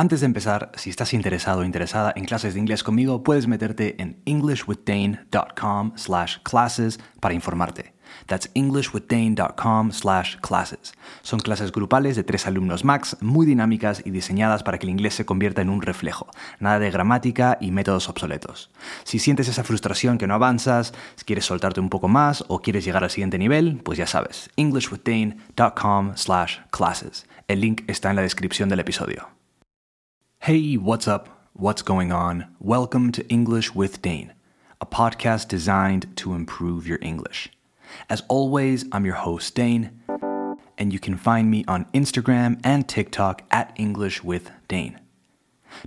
Antes de empezar, si estás interesado o interesada en clases de inglés conmigo, puedes meterte en englishwithdane.com slash classes para informarte. That's englishwithdane.com slash classes. Son clases grupales de tres alumnos max, muy dinámicas y diseñadas para que el inglés se convierta en un reflejo. Nada de gramática y métodos obsoletos. Si sientes esa frustración que no avanzas, quieres soltarte un poco más o quieres llegar al siguiente nivel, pues ya sabes, englishwithdane.com slash classes. El link está en la descripción del episodio. Hey, what's up? What's going on? Welcome to English with Dane, a podcast designed to improve your English. As always, I'm your host, Dane, and you can find me on Instagram and TikTok at English with Dane.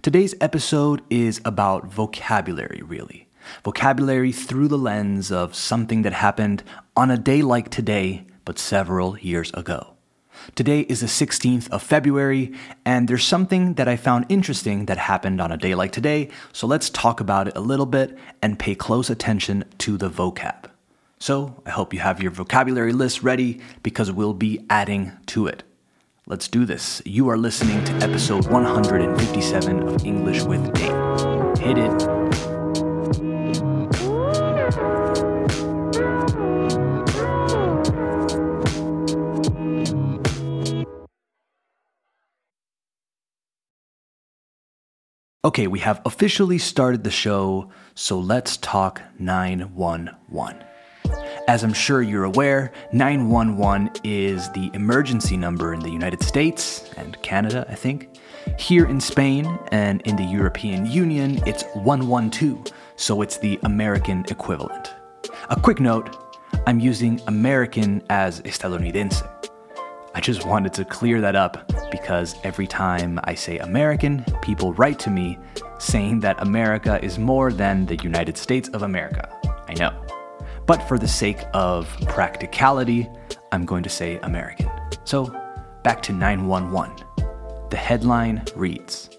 Today's episode is about vocabulary, really. Vocabulary through the lens of something that happened on a day like today, but several years ago. Today is the 16th of February, and there's something that I found interesting that happened on a day like today, so let's talk about it a little bit and pay close attention to the vocab. So, I hope you have your vocabulary list ready because we'll be adding to it. Let's do this. You are listening to episode 157 of English with Dane. Hit it. Okay, we have officially started the show, so let's talk 911. As I'm sure you're aware, 911 is the emergency number in the United States and Canada, I think. Here in Spain and in the European Union, it's 112, so it's the American equivalent. A quick note I'm using American as estadounidense. I just wanted to clear that up because every time I say American, people write to me saying that America is more than the United States of America. I know. But for the sake of practicality, I'm going to say American. So, back to 911. The headline reads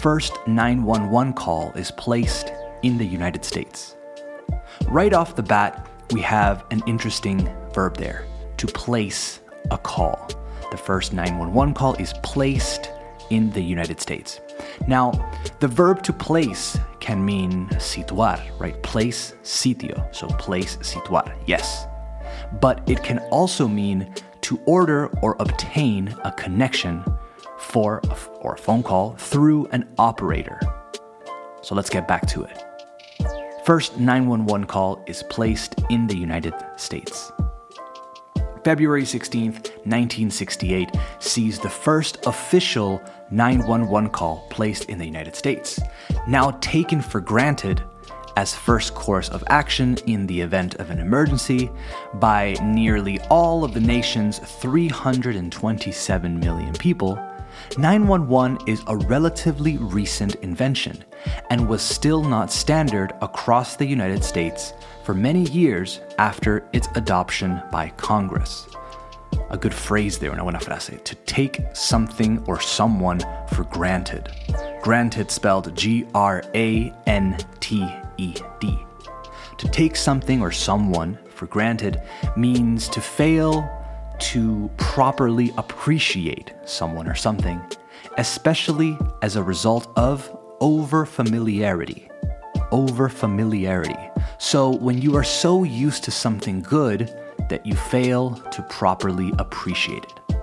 First 911 call is placed in the United States. Right off the bat, we have an interesting verb there to place a call. The first 911 call is placed in the United States. Now, the verb to place can mean situar, right? Place, sitio. So place, situar, yes. But it can also mean to order or obtain a connection for a, or a phone call through an operator. So let's get back to it. First 911 call is placed in the United States. February 16th, 1968, sees the first official 911 call placed in the United States, now taken for granted as first course of action in the event of an emergency by nearly all of the nation's 327 million people. 911 is a relatively recent invention and was still not standard across the United States for many years after its adoption by Congress. A good phrase there, una buena frase, to take something or someone for granted. Granted spelled G R A N T E D. To take something or someone for granted means to fail to properly appreciate someone or something, especially as a result of over familiarity. Over familiarity. So, when you are so used to something good that you fail to properly appreciate it.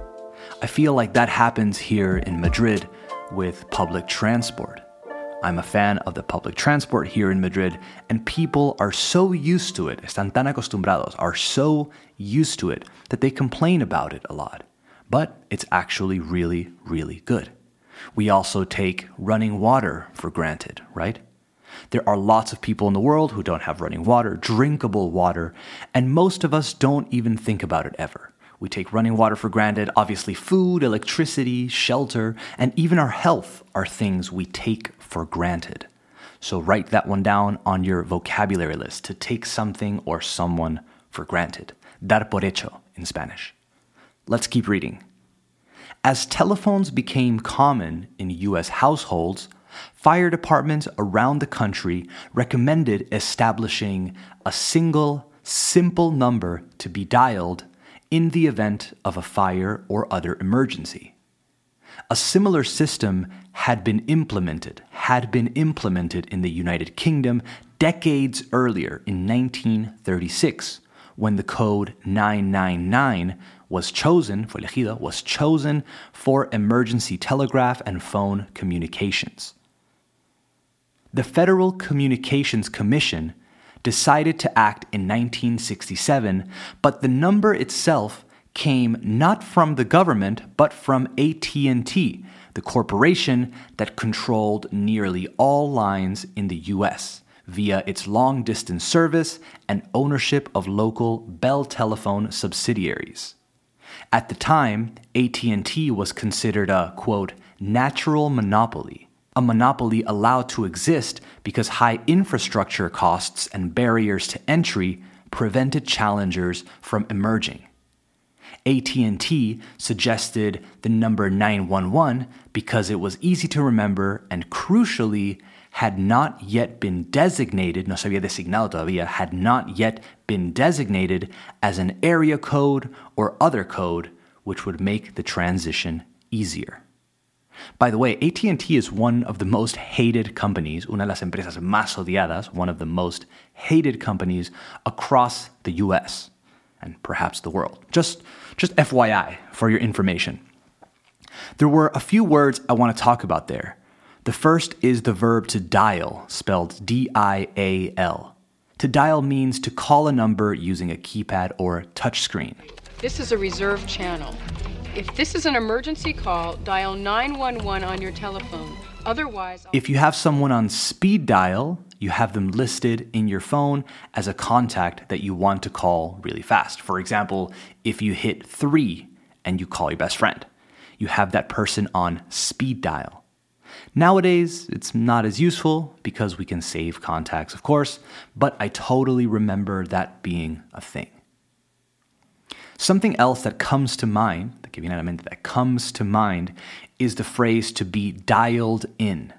I feel like that happens here in Madrid with public transport. I'm a fan of the public transport here in Madrid, and people are so used to it, están tan acostumbrados, are so used to it that they complain about it a lot. But it's actually really, really good. We also take running water for granted, right? There are lots of people in the world who don't have running water, drinkable water, and most of us don't even think about it ever. We take running water for granted. Obviously, food, electricity, shelter, and even our health are things we take for granted. So write that one down on your vocabulary list to take something or someone for granted. Dar por hecho in Spanish. Let's keep reading. As telephones became common in US households, fire departments around the country recommended establishing a single, simple number to be dialed in the event of a fire or other emergency. A similar system had been implemented, had been implemented in the United Kingdom decades earlier in 1936 when the code 999 was chosen, fue elegido, was chosen for emergency telegraph and phone communications. The Federal Communications Commission decided to act in 1967, but the number itself came not from the government but from AT&T, the corporation that controlled nearly all lines in the US via its long-distance service and ownership of local Bell Telephone subsidiaries. At the time, AT&T was considered a quote natural monopoly, a monopoly allowed to exist because high infrastructure costs and barriers to entry prevented challengers from emerging. AT&T suggested the number 911 because it was easy to remember and crucially had not yet been designated, no se había designado todavía, had not yet been designated as an area code or other code which would make the transition easier. By the way, AT&T is one of the most hated companies, una de las empresas más odiadas, one of the most hated companies across the US and perhaps the world. Just just FYI for your information. There were a few words I want to talk about there. The first is the verb to dial, spelled D I A L. To dial means to call a number using a keypad or touchscreen. This is a reserved channel. If this is an emergency call, dial 911 on your telephone. Otherwise, if you have someone on speed dial, you have them listed in your phone as a contact that you want to call really fast. For example, if you hit three and you call your best friend, you have that person on speed dial. Nowadays, it's not as useful because we can save contacts, of course, but I totally remember that being a thing. Something else that comes to mind, that comes to mind, is the phrase to be dialed in.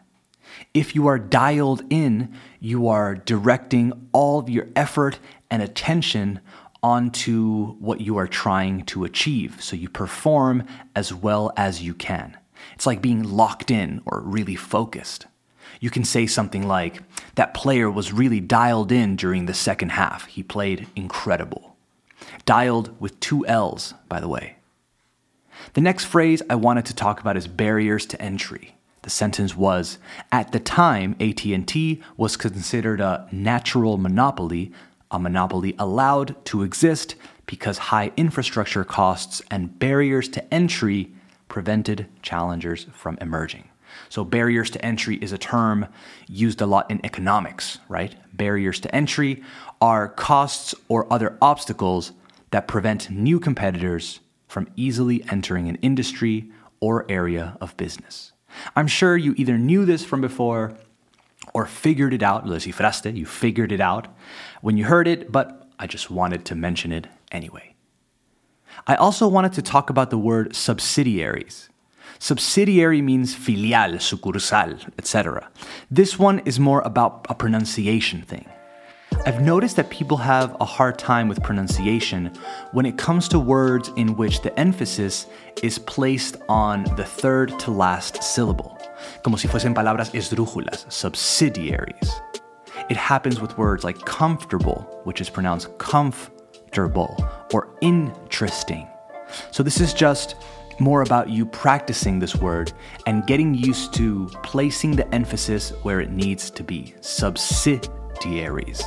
If you are dialed in, you are directing all of your effort and attention onto what you are trying to achieve. So you perform as well as you can. It's like being locked in or really focused. You can say something like, That player was really dialed in during the second half. He played incredible. Dialed with two L's, by the way. The next phrase I wanted to talk about is barriers to entry. The sentence was, at the time, AT&T was considered a natural monopoly, a monopoly allowed to exist because high infrastructure costs and barriers to entry prevented challengers from emerging. So, barriers to entry is a term used a lot in economics, right? Barriers to entry are costs or other obstacles that prevent new competitors from easily entering an industry or area of business. I'm sure you either knew this from before or figured it out, lo descifraste, you figured it out when you heard it, but I just wanted to mention it anyway. I also wanted to talk about the word subsidiaries. Subsidiary means filial, sucursal, etc. This one is more about a pronunciation thing. I've noticed that people have a hard time with pronunciation when it comes to words in which the emphasis is placed on the third to last syllable, como si fuesen palabras esdrújulas, subsidiaries. It happens with words like comfortable, which is pronounced comfortable, or interesting. So this is just more about you practicing this word and getting used to placing the emphasis where it needs to be. Subsidiaries.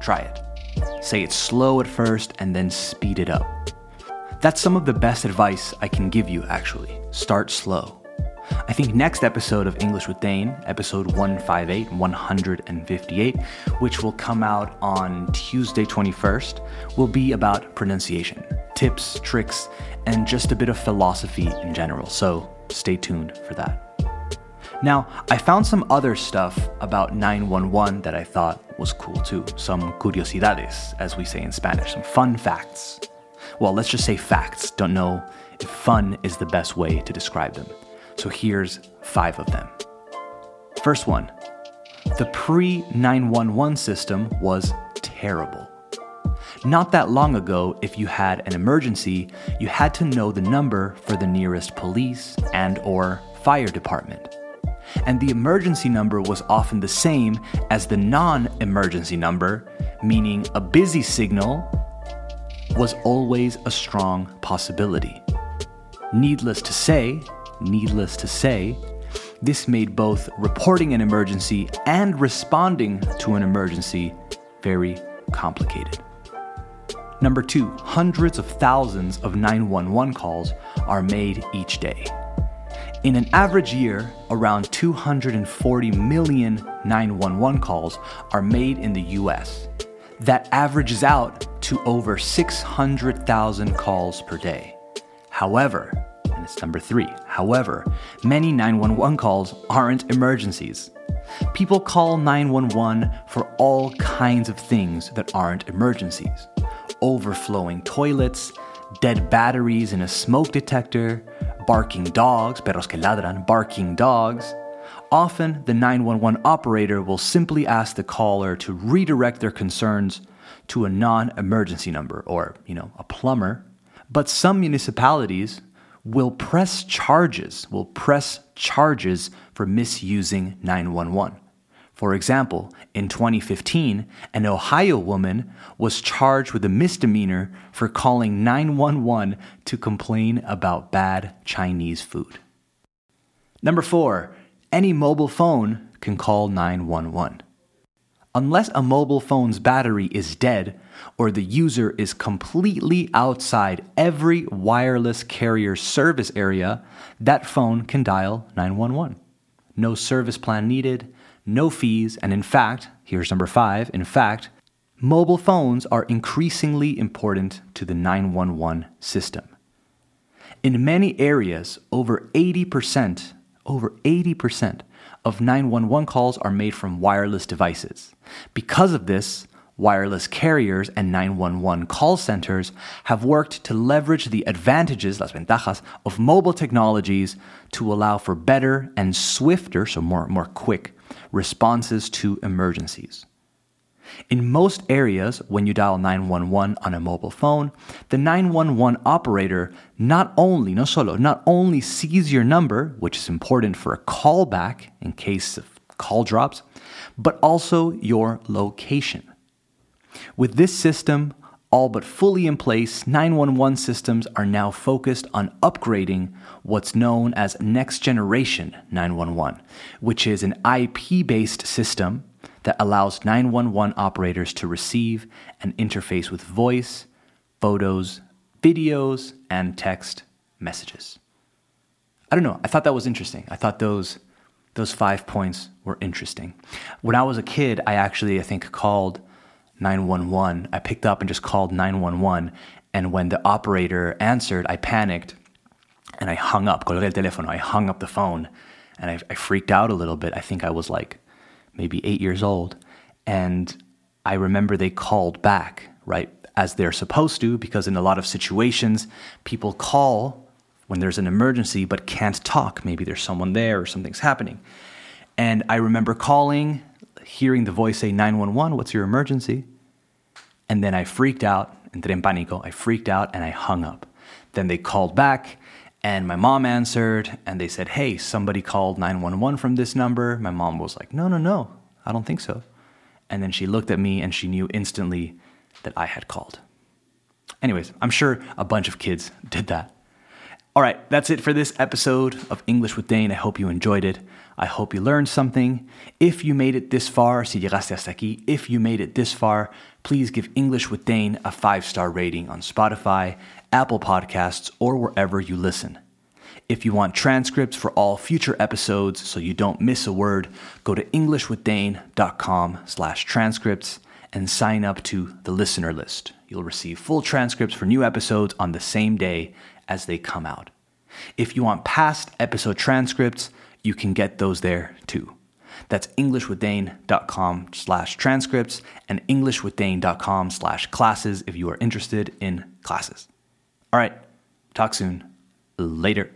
Try it. Say it slow at first and then speed it up. That's some of the best advice I can give you, actually. Start slow. I think next episode of English with Dane, episode 158, 158, which will come out on Tuesday 21st, will be about pronunciation, tips, tricks, and just a bit of philosophy in general. So stay tuned for that. Now, I found some other stuff about 911 that I thought was cool too. Some curiosidades, as we say in Spanish, some fun facts. Well, let's just say facts. Don't know if fun is the best way to describe them. So here's five of them. First one the pre 911 system was terrible. Not that long ago, if you had an emergency, you had to know the number for the nearest police and or fire department. And the emergency number was often the same as the non-emergency number, meaning a busy signal was always a strong possibility. Needless to say, needless to say, this made both reporting an emergency and responding to an emergency very complicated. Number two, hundreds of thousands of 911 calls are made each day. In an average year, around 240 million 911 calls are made in the US. That averages out to over 600,000 calls per day. However, number three, however, many 911 calls aren't emergencies. People call 911 for all kinds of things that aren't emergencies overflowing toilets, dead batteries in a smoke detector, barking dogs, perros que ladran, barking dogs. Often, the 911 operator will simply ask the caller to redirect their concerns to a non emergency number or, you know, a plumber. But some municipalities will press charges, will press charges for misusing 911. For example, in 2015, an Ohio woman was charged with a misdemeanor for calling 911 to complain about bad Chinese food. Number four, any mobile phone can call 911. Unless a mobile phone's battery is dead or the user is completely outside every wireless carrier service area, that phone can dial 911. No service plan needed no fees, and in fact, here's number five in fact, mobile phones are increasingly important to the 911 system. In many areas, over 80%, over 80% of 911 calls are made from wireless devices. Because of this, wireless carriers and 911 call centers have worked to leverage the advantages, las ventajas, of mobile technologies to allow for better and swifter, so more, more quick, responses to emergencies. In most areas, when you dial 911 on a mobile phone, the 911 operator not only, no solo, not only sees your number, which is important for a callback in case of call drops, but also your location. With this system all but fully in place, 911 systems are now focused on upgrading what's known as Next Generation 911, which is an IP based system that allows 911 operators to receive and interface with voice, photos, videos, and text messages. I don't know, I thought that was interesting. I thought those those five points were interesting. When I was a kid, I actually I think called 911. I picked up and just called 911. And when the operator answered, I panicked and I hung up. Colgué el teléfono. I hung up the phone and I, I freaked out a little bit. I think I was like maybe eight years old. And I remember they called back, right, as they're supposed to, because in a lot of situations, people call when there's an emergency but can't talk. Maybe there's someone there or something's happening. And I remember calling hearing the voice say 911, what's your emergency? And then I freaked out, entré en pánico. I freaked out and I hung up. Then they called back and my mom answered and they said, Hey, somebody called 911 from this number. My mom was like, No, no, no, I don't think so. And then she looked at me and she knew instantly that I had called. Anyways, I'm sure a bunch of kids did that. All right, that's it for this episode of English with Dane. I hope you enjoyed it. I hope you learned something. If you made it this far, si llegaste hasta aquí, if you made it this far, please give English with Dane a five star rating on Spotify, Apple Podcasts, or wherever you listen. If you want transcripts for all future episodes so you don't miss a word, go to englishwithdane.com slash transcripts and sign up to the listener list. You'll receive full transcripts for new episodes on the same day as they come out. If you want past episode transcripts, you can get those there too. That's englishwithdane.com slash transcripts and englishwithdane.com slash classes if you are interested in classes. All right, talk soon. Later.